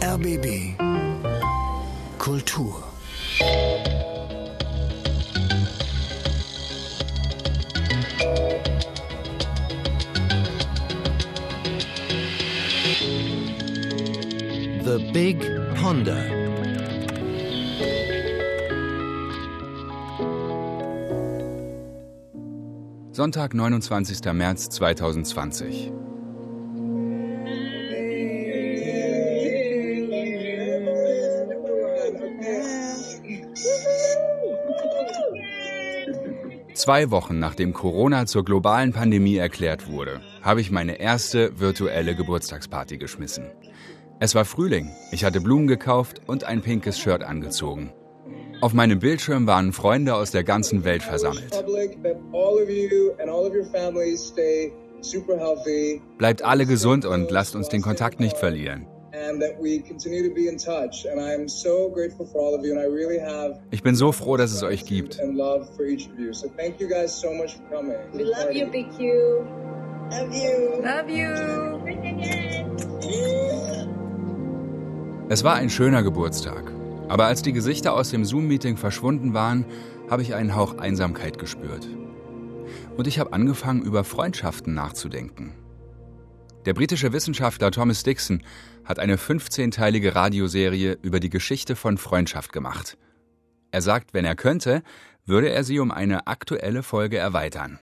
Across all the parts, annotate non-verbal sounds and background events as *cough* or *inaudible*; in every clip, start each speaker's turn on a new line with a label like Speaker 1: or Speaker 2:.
Speaker 1: RBB Kultur The Big Ponder
Speaker 2: Sonntag, 29. März 2020. Zwei Wochen nachdem Corona zur globalen Pandemie erklärt wurde, habe ich meine erste virtuelle Geburtstagsparty geschmissen. Es war Frühling, ich hatte Blumen gekauft und ein pinkes Shirt angezogen. Auf meinem Bildschirm waren Freunde aus der ganzen Welt versammelt. Bleibt alle gesund und lasst uns den Kontakt nicht verlieren. Ich bin so froh, dass es euch gibt.
Speaker 3: We love you, BQ. Love you.
Speaker 4: Love you.
Speaker 2: Es war ein schöner Geburtstag. Aber als die Gesichter aus dem Zoom-Meeting verschwunden waren, habe ich einen Hauch Einsamkeit gespürt. Und ich habe angefangen, über Freundschaften nachzudenken. Der britische Wissenschaftler Thomas Dixon hat eine 15-teilige Radioserie über die Geschichte von Freundschaft gemacht. Er sagt, wenn er könnte, würde er sie um eine aktuelle Folge erweitern.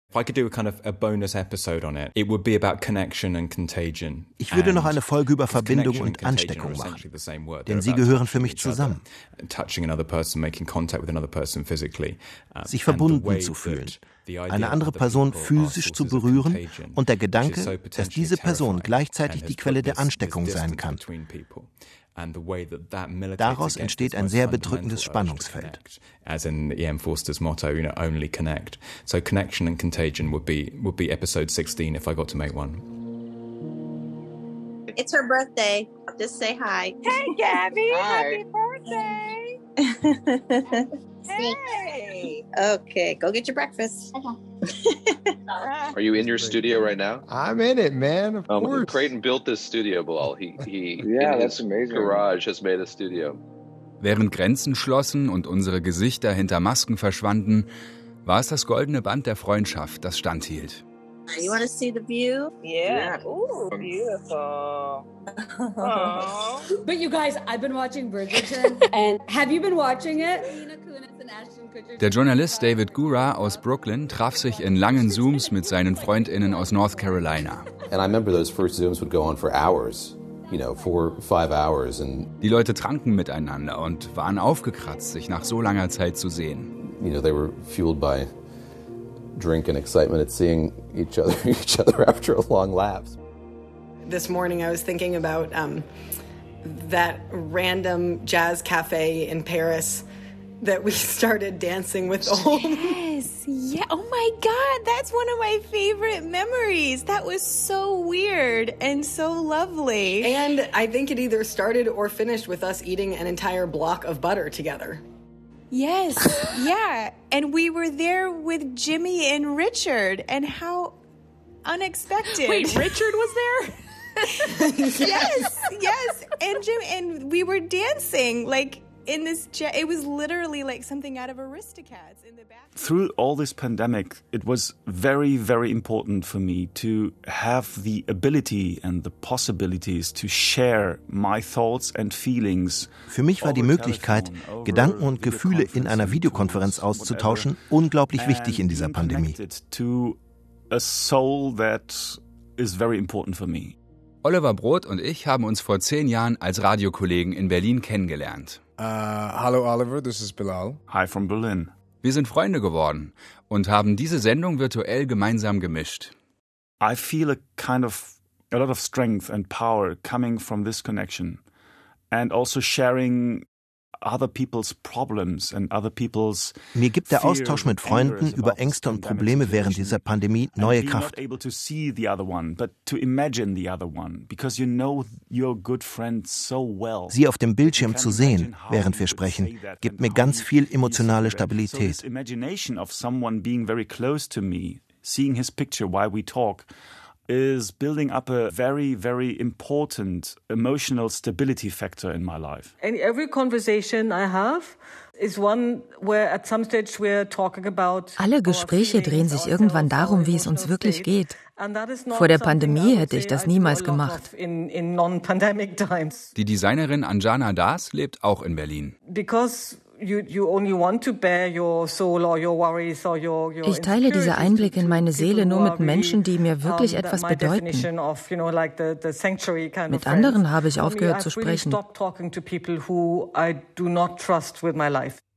Speaker 5: Ich
Speaker 1: würde noch eine Folge über Verbindung und Ansteckung machen, denn sie gehören für mich zusammen. Sich verbunden zu fühlen, eine andere Person physisch zu berühren und der Gedanke, dass diese Person gleichzeitig die Quelle der Ansteckung sein kann. Daraus entsteht ein sehr bedrückendes Spannungsfeld.
Speaker 5: As in E.M. Forster's motto, you know, only connect. So connection and contagion would be would be episode 16 if I got to make one.
Speaker 3: It's her birthday. Just say hi.
Speaker 4: Hey, Gabby.
Speaker 3: Hi.
Speaker 4: Happy birthday. *laughs* hey.
Speaker 3: Okay, go get your breakfast. *laughs*
Speaker 6: Are you in your studio right now?
Speaker 7: I'm in it, man. Of
Speaker 6: Um,
Speaker 7: course.
Speaker 6: Creighton built this studio, Bilal. He he *laughs*
Speaker 8: Yeah, that's amazing.
Speaker 6: garage has made a studio.
Speaker 2: Während Grenzen schlossen und unsere Gesichter hinter Masken verschwanden, war es das goldene Band der Freundschaft, das standhielt.
Speaker 3: You want to see the view?
Speaker 4: Yeah. Ooh, beautiful. *laughs*
Speaker 9: But you guys, I've been watching Bridgerton, and have you been watching it? Mila Kunis and Ashton.
Speaker 2: Der Journalist David Gura aus Brooklyn traf sich in langen Zooms mit seinen Freundinnen aus North Carolina.
Speaker 10: And I remember those first Zooms would go on for hours, you know, four, five hours. And,
Speaker 2: Die Leute tranken miteinander und waren aufgekratzt, sich nach so langer Zeit zu sehen.
Speaker 10: you know, they were fueled by drink and excitement at seeing each other, *laughs* each other after a long lapse.
Speaker 11: This morning I was thinking about um, that random jazz cafe in Paris that we *laughs* started dancing with the.
Speaker 12: Yes, yeah. Oh my God, that's one of my favorite memories. That was so weird and so lovely.
Speaker 11: And I think it either started or finished with us eating an entire block of butter together.
Speaker 12: Yes, *laughs* yeah. And we were there with Jimmy and Richard, and how unexpected.
Speaker 4: Wait, Richard was there? *laughs*
Speaker 12: yes, yes. And Jim, and we were dancing like in this. Ja- it was literally like something out of Aristocats in the back.
Speaker 13: through all this pandemic, it was very, very important for me to have the ability and the possibilities to share my thoughts and feelings.
Speaker 1: Für mich war die Möglichkeit, Gedanken und Gefühle in einer Videokonferenz auszutauschen, unglaublich wichtig in dieser Pandemie.
Speaker 13: To a soul that is very important for me.
Speaker 2: Oliver Brot und ich haben uns vor zehn Jahren als Radiokollegen in Berlin kennengelernt.
Speaker 7: Uh, hello, Oliver. This is Bilal.
Speaker 13: Hi from Berlin.
Speaker 2: Wir sind Freunde geworden und haben diese Sendung virtuell gemeinsam gemischt.
Speaker 13: I feel a kind of a lot of strength and power coming from this connection and also sharing other people's problems and other people's
Speaker 1: Mir gibt der Austausch mit Freunden über Ängste und Probleme während dieser Pandemie
Speaker 13: And
Speaker 1: neue Kraft.
Speaker 13: not able to see the other one, but to imagine the other one, because you know your good friend so well.
Speaker 1: Sie auf dem Bildschirm zu sehen, während wir sprechen, gibt mir ganz viel emotionale Stabilität.
Speaker 13: seeing his picture while we talk, is building up a very, very important emotional stability factor in my life.
Speaker 8: And every conversation I have
Speaker 14: alle Gespräche drehen sich irgendwann darum, wie es uns wirklich geht. Vor der Pandemie hätte ich das niemals gemacht. *laughs*
Speaker 2: Die Designerin Anjana Das lebt auch in Berlin.
Speaker 14: Ich teile diese Einblicke in meine Seele nur mit Menschen, die mir wirklich etwas bedeuten. Mit anderen habe ich aufgehört zu sprechen.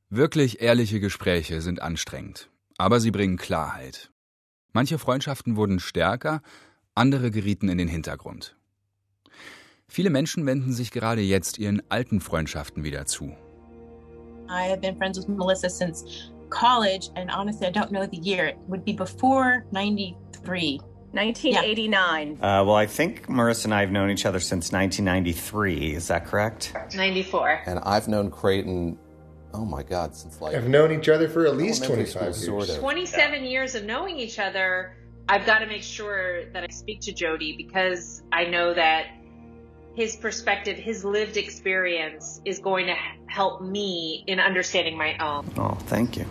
Speaker 2: Wirklich ehrliche Gespräche sind anstrengend, aber sie bringen Klarheit. Manche Freundschaften wurden stärker, andere gerieten in den Hintergrund. Viele Menschen wenden sich gerade jetzt ihren alten Freundschaften wieder zu.
Speaker 15: I have been friends with Melissa since college, and honestly, I don't know the year. It would be before 93.
Speaker 4: 1989.
Speaker 16: Yeah. Uh, well, I think Marissa and I have known each other since 1993. Is that correct?
Speaker 3: 94.
Speaker 10: And I've known Creighton, oh my God, since like.
Speaker 7: I've known each other for at least 25 years.
Speaker 10: Sort of.
Speaker 3: 27 yeah. years of knowing each other. I've got to make sure that I speak to Jody because I know that his perspective, his lived experience is going to help me in understanding my own.
Speaker 16: Oh, thank you.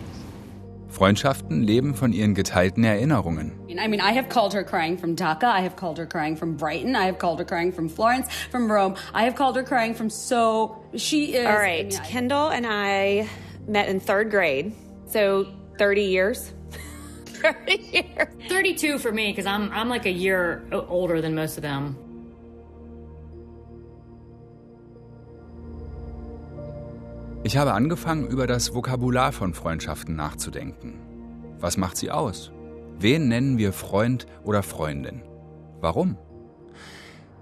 Speaker 2: Freundschaften leben von ihren geteilten Erinnerungen.
Speaker 9: I mean, I have called her crying from Dhaka. I have called her crying from Brighton. I have called her crying from Florence, from Rome. I have called her crying from so. She is.
Speaker 12: All right. I mean, Kendall and I met in third grade. So 30 years. *laughs*
Speaker 9: 30 years. 32 for me, because I'm, I'm like a year older than most of them.
Speaker 2: Ich habe angefangen, über das Vokabular von Freundschaften nachzudenken. Was macht sie aus? Wen nennen wir Freund oder Freundin? Warum?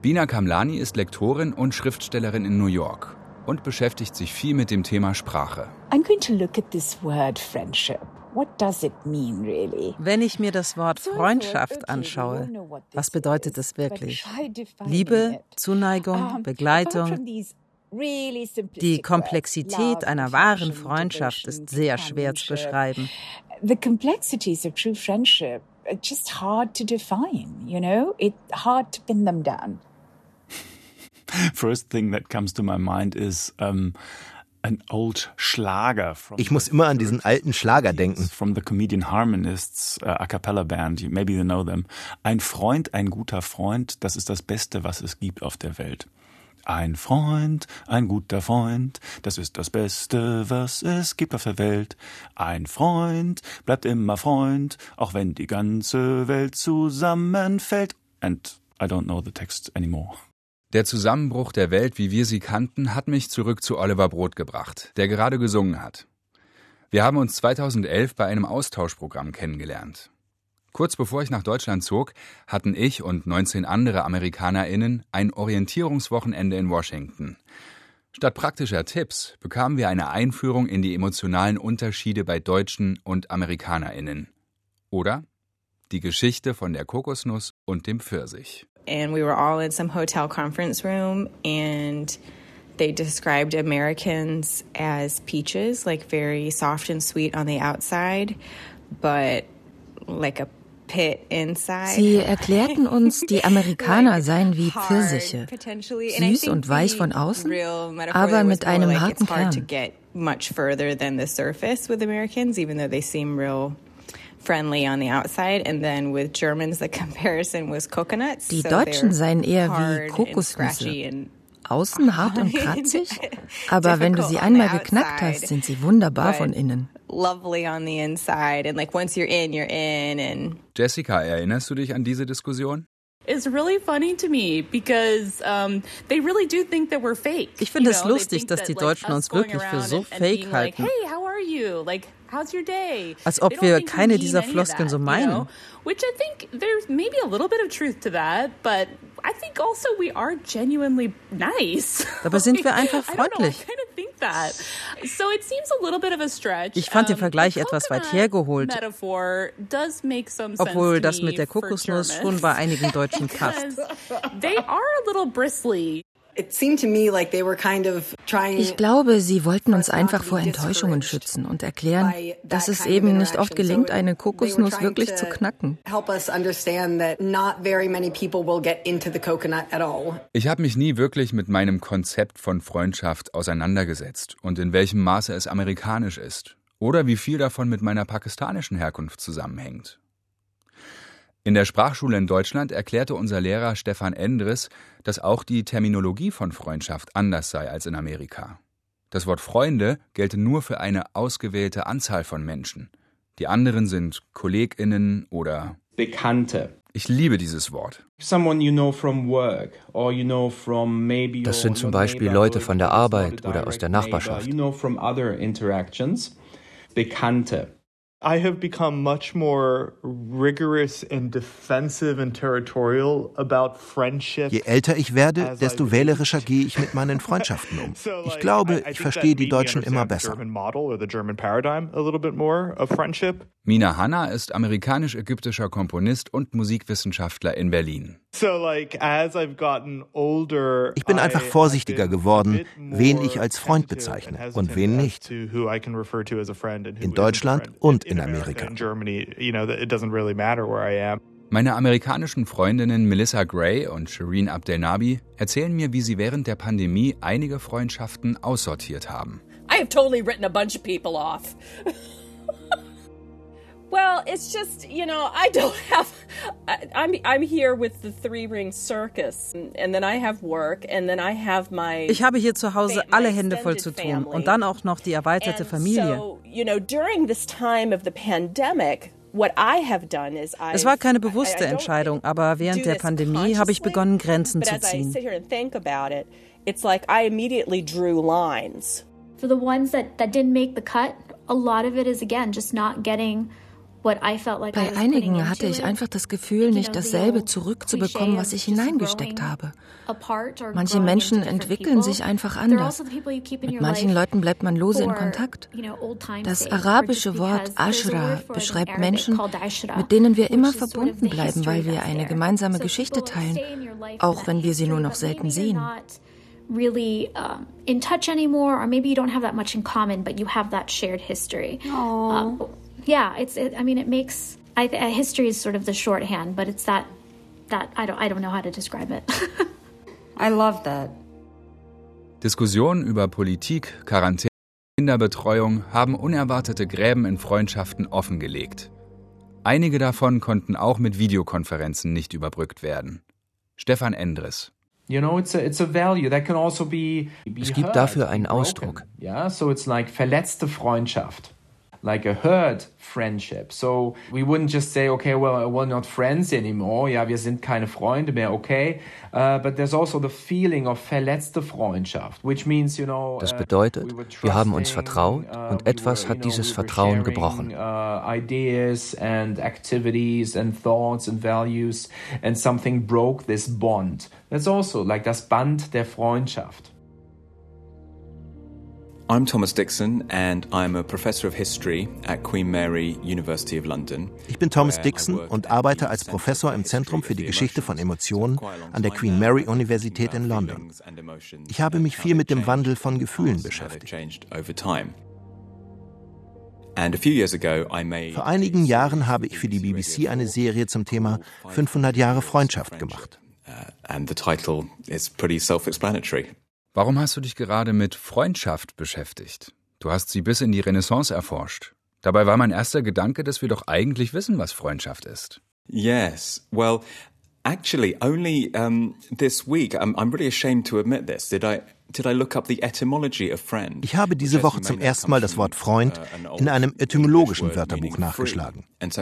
Speaker 2: Bina Kamlani ist Lektorin und Schriftstellerin in New York und beschäftigt sich viel mit dem Thema Sprache.
Speaker 17: I'm going to look at this word friendship. What does it mean really?
Speaker 18: Wenn ich mir das Wort Freundschaft anschaue, was bedeutet es wirklich? Liebe, Zuneigung, Begleitung, die Komplexität einer wahren Freundschaft ist sehr schwer zu beschreiben.
Speaker 17: The complexities of true friendship are just hard to define, you know? It's hard to pin them down. *laughs*
Speaker 13: First thing that comes to my mind is um, an old Schlager
Speaker 1: ich muss immer an diesen alten Schlager denken.
Speaker 13: From the Comedian Harmonists uh, a cappella band, maybe you know them. Ein Freund, ein guter Freund, das ist das Beste, was es gibt auf der Welt. Ein Freund, ein guter Freund, das ist das Beste, was es gibt auf der Welt. Ein Freund bleibt immer Freund, auch wenn die ganze Welt zusammenfällt. And I don't know the text anymore.
Speaker 2: Der Zusammenbruch der Welt, wie wir sie kannten, hat mich zurück zu Oliver Brot gebracht, der gerade gesungen hat. Wir haben uns 2011 bei einem Austauschprogramm kennengelernt. Kurz bevor ich nach Deutschland zog, hatten ich und 19 andere AmerikanerInnen ein Orientierungswochenende in Washington. Statt praktischer Tipps bekamen wir eine Einführung in die emotionalen Unterschiede bei Deutschen und AmerikanerInnen. Oder die Geschichte von der Kokosnuss und dem Pfirsich.
Speaker 11: And we were all in some hotel conference room and they described Americans as peaches, like very soft and sweet on the outside, but like a
Speaker 14: Sie erklärten uns, die *laughs* Amerikaner seien wie Pfirsiche, süß und weich von außen, aber mit einem harten Kern.
Speaker 11: much further than the surface with Americans, even though they seem real friendly on the outside. And then with Germans, the *laughs* comparison was coconuts.
Speaker 14: Die Deutschen seien eher wie Kokosnüsse. Außen hart und kratzig, *laughs* aber wenn du sie einmal geknackt hast, sind sie wunderbar von innen
Speaker 11: lovely on the inside and like once you're in, you're in and
Speaker 2: Jessica, erinnerst du dich an diese Diskussion?
Speaker 19: It's really funny to me because um, they really do think that we're fake.
Speaker 18: Ich finde es lustig, dass die Deutschen uns wirklich für so fake halten.
Speaker 19: Like, hey, how are you? Like, how's your day?
Speaker 18: Als ob wir keine dieser Floskeln so meinen. You know?
Speaker 19: Which I think there's maybe a little bit of truth to that, but I think also we are genuinely nice.
Speaker 18: Dabei sind *laughs* wir einfach freundlich.
Speaker 19: So it seems a little bit of a stretch.
Speaker 18: Ich fand den Vergleich etwas weit hergeholt, obwohl das mit der Kokosnuss schon bei einigen Deutschen *laughs* passt.
Speaker 14: Ich glaube, sie wollten uns einfach vor Enttäuschungen schützen und erklären, dass es eben nicht oft gelingt, eine Kokosnuss wirklich zu knacken.
Speaker 2: Ich habe mich nie wirklich mit meinem Konzept von Freundschaft auseinandergesetzt und in welchem Maße es amerikanisch ist oder wie viel davon mit meiner pakistanischen Herkunft zusammenhängt. In der Sprachschule in Deutschland erklärte unser Lehrer Stefan Endres, dass auch die Terminologie von Freundschaft anders sei als in Amerika. Das Wort Freunde gelte nur für eine ausgewählte Anzahl von Menschen. Die anderen sind KollegInnen oder
Speaker 20: Bekannte.
Speaker 2: Ich liebe dieses Wort.
Speaker 20: Das
Speaker 21: sind zum Beispiel Leute von der Arbeit oder aus der Nachbarschaft.
Speaker 20: Bekannte.
Speaker 22: I have become much more rigorous and defensive and territorial about friendships.
Speaker 1: Je älter ich werde, desto wählerischer gehe ich mit meinen Freundschaften um. *laughs* Ich glaube, ich verstehe die Deutschen immer besser.
Speaker 2: Mina Hanna ist amerikanisch-ägyptischer Komponist und Musikwissenschaftler in Berlin.
Speaker 1: Ich bin einfach vorsichtiger geworden, wen ich als Freund bezeichne und wen nicht. In Deutschland und in Amerika.
Speaker 2: Meine amerikanischen Freundinnen Melissa Gray und Shireen Abdelnabi erzählen mir, wie sie während der Pandemie einige Freundschaften aussortiert haben.
Speaker 4: I have totally written a bunch of people off. *laughs* Well, it's just, you know, I don't *laughs* have I'm I'm here with the Three Ring Circus and then I have work and then I have my
Speaker 18: Ich habe hier zu Hause alle Hände voll zu tun und dann auch noch die erweiterte Familie.
Speaker 4: So, you know, during this time of the pandemic
Speaker 18: es war keine bewusste Entscheidung, aber während der Pandemie habe ich begonnen, Grenzen zu ziehen.
Speaker 23: For the ones that, that didn't make the cut, a lot of it is again just not getting
Speaker 14: bei einigen hatte ich einfach das Gefühl, nicht dasselbe zurückzubekommen, was ich hineingesteckt habe. Manche Menschen entwickeln sich einfach anders. Mit manchen Leuten bleibt man lose in Kontakt. Das arabische Wort Ashra beschreibt Menschen, mit denen wir immer verbunden bleiben, weil wir eine gemeinsame Geschichte teilen, auch wenn wir sie nur noch selten sehen
Speaker 23: really um, in touch anymore, or maybe you don't have that much in common, but you have that shared history. Uh, yeah, it's. It, I mean, it makes. I, history is sort of the shorthand, but it's that. That I don't. I don't know how to describe it. *laughs*
Speaker 9: I love that.
Speaker 2: Diskussionen über Politik, Quarantäne, Kinderbetreuung haben unerwartete Gräben in Freundschaften offengelegt. Einige davon konnten auch mit Videokonferenzen nicht überbrückt werden. Stefan Endres.
Speaker 21: Also es gibt dafür einen Ausdruck.
Speaker 20: Ja, so it's like verletzte Freundschaft like a hurt friendship. So we wouldn't just say, okay, well, we're not friends anymore. Ja, wir sind keine Freunde mehr, okay. Uh, but there's also the feeling of verletzte Freundschaft, which means, you know.
Speaker 21: Das uh, bedeutet, we wir haben uns vertraut uh, und etwas hat dieses Vertrauen gebrochen.
Speaker 20: Uh, ideas and activities and thoughts and values and something broke this bond. That's also like das Band der Freundschaft.
Speaker 5: I'm Thomas Dixon and I'm a professor of history at Queen Mary University of London.
Speaker 1: Ich bin Thomas Dixon und arbeite als Professor im Zentrum für die Geschichte von Emotionen an der Queen Mary Universität in London. Ich habe mich viel mit dem Wandel von Gefühlen beschäftigt. Vor einigen Jahren habe ich für die BBC eine Serie zum Thema 500 Jahre Freundschaft gemacht.
Speaker 5: Uh, and the title is pretty self-explanatory.
Speaker 2: Warum hast du dich gerade mit Freundschaft beschäftigt? Du hast sie bis in die Renaissance erforscht. Dabei war mein erster Gedanke, dass wir doch eigentlich wissen, was Freundschaft ist.
Speaker 5: Yes. Well, actually, only um, this week, I'm, I'm really ashamed to admit this. Did I
Speaker 1: ich habe diese Woche zum ersten Mal das Wort Freund uh, in einem etymologischen Wörterbuch nachgeschlagen. Es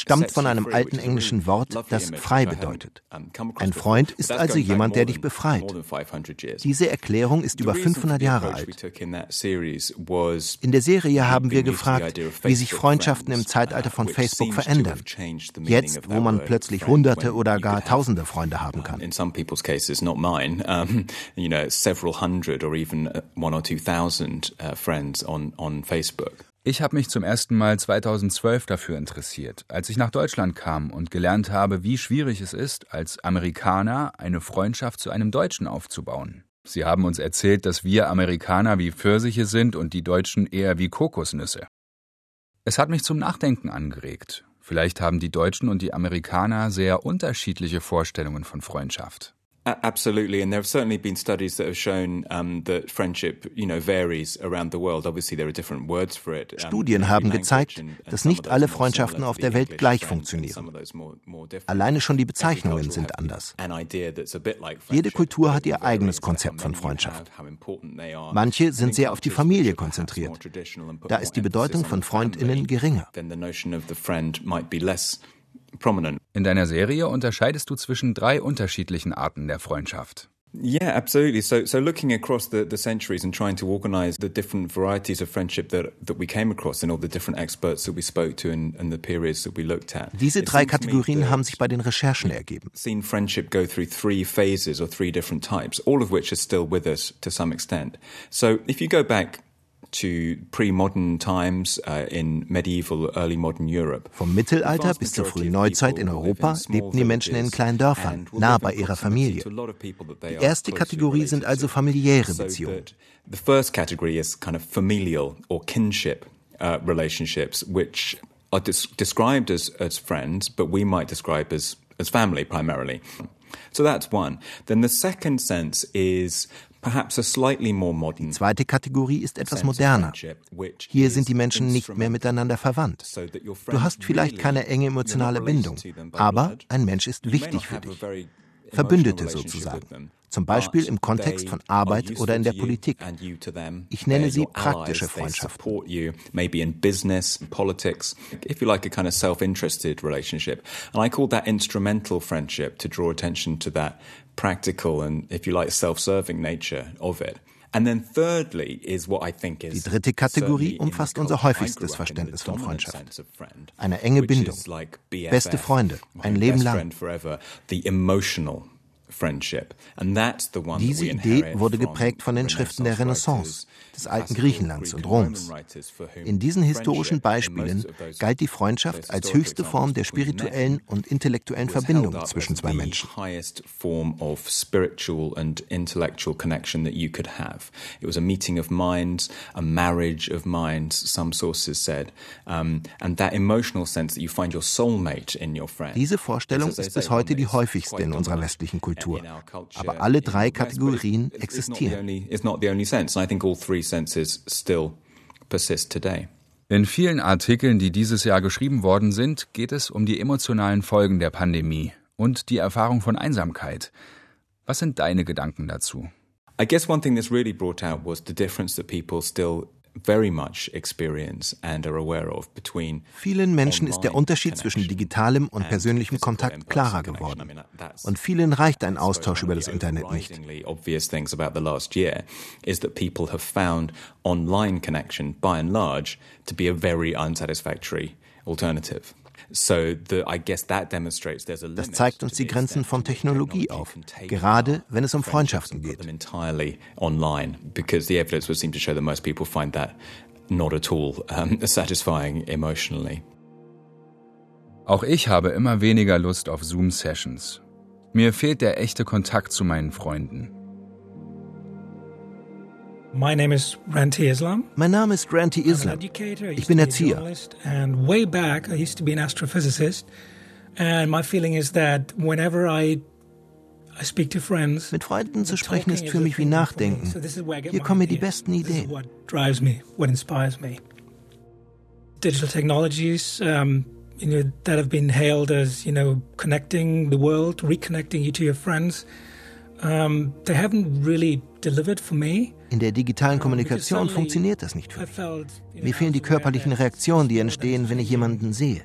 Speaker 1: stammt von einem alten englischen Wort, das frei bedeutet. Ein Freund ist also jemand, der dich befreit. Diese Erklärung ist über 500 Jahre alt. In der Serie haben wir gefragt, wie sich Freundschaften im Zeitalter von Facebook verändern. Jetzt, wo man plötzlich Hunderte oder gar Tausende Freunde haben kann
Speaker 5: online, um, you know, several hundred or even uh, one or two thousand uh, friends on, on Facebook.
Speaker 2: Ich habe mich zum ersten Mal 2012 dafür interessiert, als ich nach Deutschland kam und gelernt habe, wie schwierig es ist, als Amerikaner eine Freundschaft zu einem Deutschen aufzubauen. Sie haben uns erzählt, dass wir Amerikaner wie Pfirsiche sind und die Deutschen eher wie Kokosnüsse. Es hat mich zum Nachdenken angeregt. Vielleicht haben die Deutschen und die Amerikaner sehr unterschiedliche Vorstellungen von Freundschaft.
Speaker 5: Absolutely, and there have certainly been studies that have shown um, that friendship, you know, varies around the world. Obviously, there are different words for it.
Speaker 1: Studien haben gezeigt, dass nicht alle Freundschaften auf der Welt gleich funktionieren. Alleine schon die Bezeichnungen sind anders. Jede Kultur hat ihr eigenes Konzept von Freundschaft. Manche sind sehr auf die Familie konzentriert. Da ist die Bedeutung von Freundinnen geringer.
Speaker 2: In deiner Serie unterscheidest du zwischen drei unterschiedlichen Arten der Freundschaft.
Speaker 5: Yeah, absolutely. So, so looking across the, the centuries and trying to organize the different varieties of friendship that, that we came across and all the different experts that we spoke to and, and the periods that we looked at.
Speaker 1: Diese drei Kategorien haben sich bei den Recherchen ergeben.
Speaker 5: Seen friendship go through three phases or three different types, all of which are still with us to some extent. So if you go back to pre-modern times uh, in medieval, early modern Europe.
Speaker 1: Vom Mittelalter bis zur frühen Neuzeit in Europa lebten die Menschen in kleinen Dörfern, nah bei ihrer Familie. Die erste Kategorie sind also familiäre Beziehungen.
Speaker 5: The first category is kind of familial or kinship uh, relationships, which are described as, as friends, but we might describe as, as family primarily. So that's one. Then the second sense is
Speaker 1: die zweite Kategorie ist etwas moderner. Hier sind die Menschen nicht mehr miteinander verwandt. Du hast vielleicht keine enge emotionale Bindung, aber ein Mensch ist wichtig für dich. Verbündete sozusagen zum Beispiel im Kontext von Arbeit oder in der Politik. Ich nenne sie praktische Freundschaften.
Speaker 5: Practical and, if you like, self-serving nature of it.
Speaker 1: Die dritte Kategorie umfasst unser häufigstes Verständnis von Freundschaft. Eine enge Bindung, beste Freunde, ein Leben lang. Diese Idee wurde geprägt von den Schriften der Renaissance, des alten Griechenlands und Roms. In diesen historischen Beispielen galt die Freundschaft als höchste Form der spirituellen und intellektuellen Verbindung zwischen zwei Menschen.
Speaker 5: It was a meeting of minds, a marriage of minds, some sources said, um, and that emotional sense that you find your soulmate in your friend.
Speaker 1: Diese Vorstellung ist bis heute die häufigste in unserer westlichen Kultur. Aber alle drei Kategorien existieren.
Speaker 2: In vielen Artikeln, die dieses Jahr geschrieben worden sind, geht es um die emotionalen Folgen der Pandemie und die Erfahrung von Einsamkeit. Was sind deine Gedanken dazu?
Speaker 5: I guess one thing that's really brought out was the difference that people still
Speaker 1: Vielen Menschen ist der Unterschied zwischen digitalem und persönlichem Kontakt klarer geworden. Und vielen reicht ein Austausch über das Internet nicht.
Speaker 5: alternative.
Speaker 1: Das zeigt uns die Grenzen von Technologie auf, gerade wenn es um Freundschaften geht. *laughs*
Speaker 2: Auch ich habe immer weniger Lust auf Zoom-Sessions. Mir fehlt der echte Kontakt zu meinen Freunden.
Speaker 24: My name is Ranti Islam.
Speaker 1: Mein Name ist Ranti Islam. Ich bin Erzieher.
Speaker 24: And way back, I used to be an astrophysicist. And my feeling is that whenever I I speak to friends,
Speaker 1: Mit Freunden zu sprechen ist für mich wie Nachdenken. Hier kommen mir die besten Ideen.
Speaker 24: What drives me, what inspires me. Digital technologies, um, you know, that have been hailed as, you know, connecting the world, reconnecting you to your friends. Um, they haven't really delivered for me.
Speaker 1: In der digitalen Kommunikation funktioniert das nicht für mich. Mir fehlen die körperlichen Reaktionen, die entstehen, wenn ich jemanden sehe.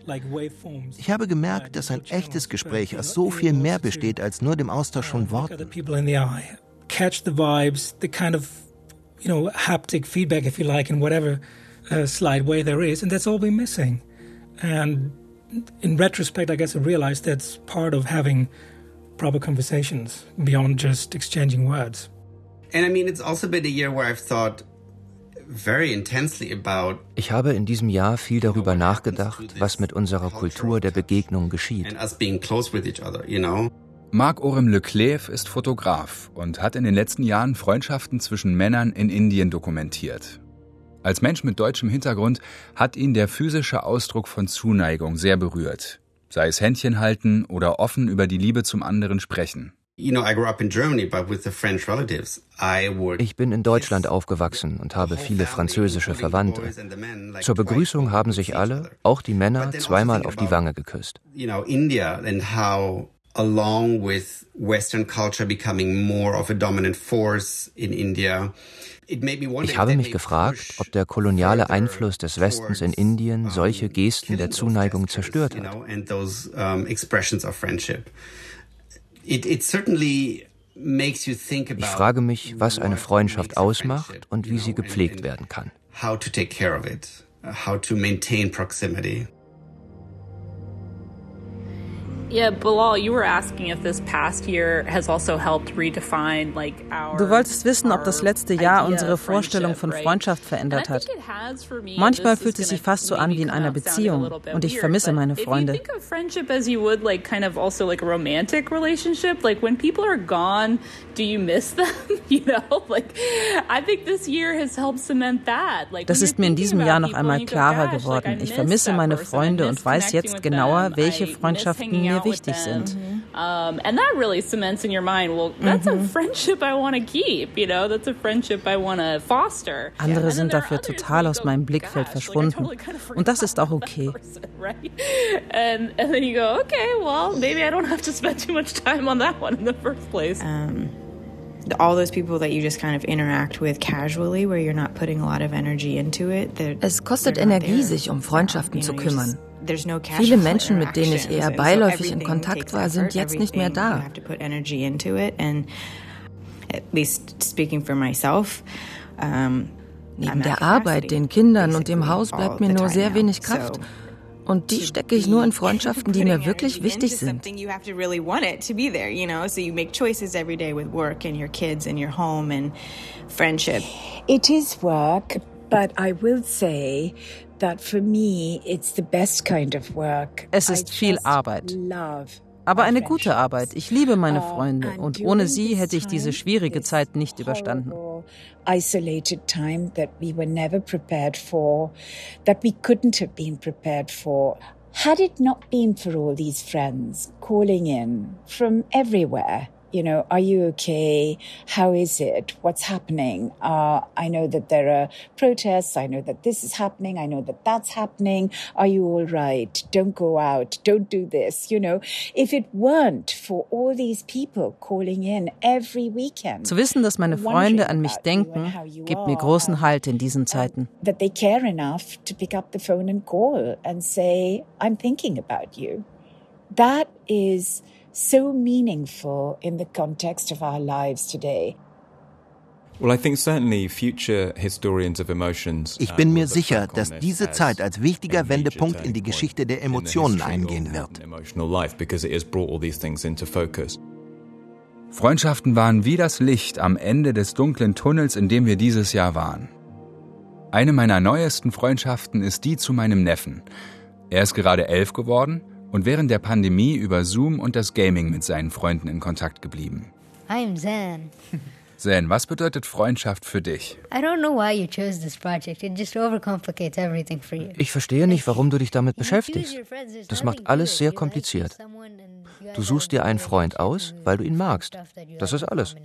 Speaker 1: Ich habe gemerkt, dass ein echtes Gespräch aus so viel mehr besteht als nur dem Austausch von Worten.
Speaker 24: Catch the vibes, the kind of, you know, haptic feedback, if you like, in whatever uh, slight way there is, and that's all we're missing. And in retrospect, I guess I realized that's part of having proper conversations beyond just exchanging words.
Speaker 25: And I mean, it's also been a year where I've thought
Speaker 21: Ich habe in diesem Jahr viel darüber nachgedacht, was mit unserer Kultur der Begegnung geschieht.
Speaker 2: Marc-Orem Leclerc ist Fotograf und hat in den letzten Jahren Freundschaften zwischen Männern in Indien dokumentiert. Als Mensch mit deutschem Hintergrund hat ihn der physische Ausdruck von Zuneigung sehr berührt, sei es Händchen halten oder offen über die Liebe zum anderen sprechen. Ich
Speaker 21: bin in Deutschland aufgewachsen und habe viele französische Verwandte. Zur Begrüßung haben sich alle, auch die Männer, zweimal auf die Wange geküsst. along with Western culture becoming more of a dominant force in India. Ich habe mich gefragt, ob der koloniale Einfluss des Westens in Indien solche Gesten der Zuneigung zerstört hat. Ich frage mich, was eine Freundschaft ausmacht und wie sie gepflegt werden kann. How to take care of it, how to maintain proximity.
Speaker 19: Yeah, Bilal, you were asking if this past year has also helped redefine like our
Speaker 18: Du wolltest wissen, ob das letzte Jahr unsere Vorstellung von Freundschaft verändert hat. Manchmal fühlt es sich fast so an wie in einer Beziehung und ich vermisse meine Freunde.
Speaker 19: If you think of friendship as you would like kind of also like a romantic relationship, like when people are gone, do you miss *laughs* them? you know, like I think this year has helped cement that. Like
Speaker 18: Das ist mir in diesem Jahr noch einmal klarer geworden. Ich vermisse meine Freunde und weiß jetzt genauer, welche Freundschaften mir mir wichtig sind.
Speaker 19: Um, and that really cements in your mind, well, that's mhm. a friendship I want to keep, you know, that's a friendship I want to foster.
Speaker 18: Andere sind dafür total aus meinem Blickfeld verschwunden. Und das ist auch okay. *laughs*
Speaker 19: And, and then you go, okay, well, maybe I don't have to spend too much time on that one in the first place.
Speaker 11: Um, all those people that you just kind of interact with casually, where you're not putting a lot of energy into it.
Speaker 14: Es kostet Energie, sich um Freundschaften zu kümmern. Viele Menschen, mit denen ich eher beiläufig in Kontakt war, sind jetzt nicht mehr da. Neben der Arbeit, den Kindern und dem Haus bleibt mir nur sehr wenig Kraft. Und die stecke ich nur in Freundschaften, die mir wirklich wichtig sind.
Speaker 17: It is work, but I will say
Speaker 18: es ist viel Arbeit. Aber eine gute Arbeit. Ich liebe meine uh, Freunde und ohne sie hätte ich diese schwierige Zeit nicht überstanden.
Speaker 17: Isolated time that we were never prepared for, that we couldn't have been prepared for. Had it not been for all these friends calling in from everywhere, you know, are you okay? How is it? What's happening? Uh, I know that there are protests. I know that this is happening. I know that that's happening. Are you all right? Don't go out. Don't do this. You know, if it weren't for all these people calling in every weekend.
Speaker 18: Zu wissen, dass meine Freunde an mich denken, gibt mir großen Halt in diesen Zeiten.
Speaker 17: That they care enough to pick up the phone and call and say, I'm thinking about you. That is so meaningful in the context of our lives today.
Speaker 1: Ich bin mir sicher, dass diese Zeit als wichtiger Wendepunkt in die Geschichte der Emotionen eingehen wird.
Speaker 2: Freundschaften waren wie das Licht am Ende des dunklen Tunnels, in dem wir dieses Jahr waren. Eine meiner neuesten Freundschaften ist die zu meinem Neffen. Er ist gerade elf geworden und während der Pandemie über Zoom und das Gaming mit seinen Freunden in Kontakt geblieben.
Speaker 26: I'm Zan.
Speaker 2: Zen, was bedeutet Freundschaft für dich?
Speaker 21: Ich verstehe nicht, warum du dich damit beschäftigst. Das macht alles sehr kompliziert. Du suchst dir einen Freund aus, weil du ihn magst. Das ist alles.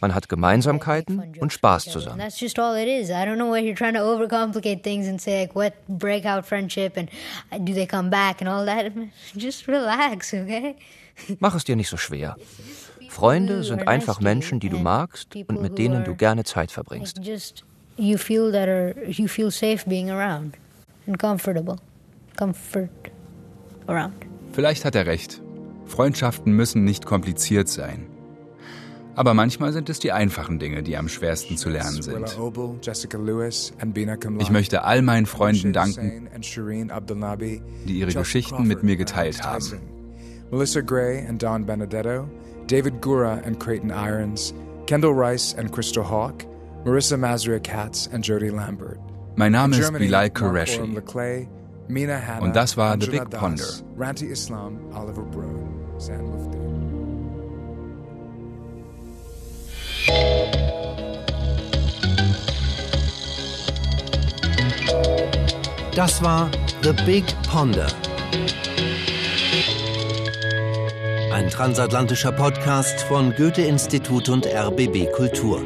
Speaker 21: Man hat Gemeinsamkeiten und Spaß zusammen. That's just all it is. I don't know why you're trying to overcomplicate things and say like what breakout friendship and do they come back and all that. *laughs* Just relax, okay? *laughs* Mach es dir nicht so schwer. Freunde sind einfach Menschen, die du magst und mit denen du gerne Zeit verbringst. You feel that are, you feel safe being around and comfortable.
Speaker 2: Comfort around. Vielleicht hat er recht. Freundschaften müssen nicht kompliziert sein. Aber manchmal sind es die einfachen Dinge, die am schwersten zu lernen sind. Ich möchte all meinen Freunden danken, die ihre Geschichten mit mir geteilt haben. Melissa Gray und Don Benedetto David Gura and Creighton Irons, Kendall Rice and Crystal Hawk,
Speaker 26: Marissa Mazria Katz and Jody Lambert.
Speaker 2: Mein Name ist Bilal Qureshi. Und das war The Big Ponder.
Speaker 26: Ranti Islam, Oliver Broad, Sam Mufti.
Speaker 10: Das war The Big Ponder. Ein transatlantischer Podcast von Goethe-Institut und RBB Kultur.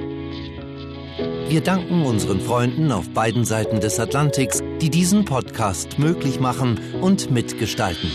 Speaker 10: Wir danken unseren Freunden auf beiden Seiten des Atlantiks, die diesen Podcast möglich machen und mitgestalten.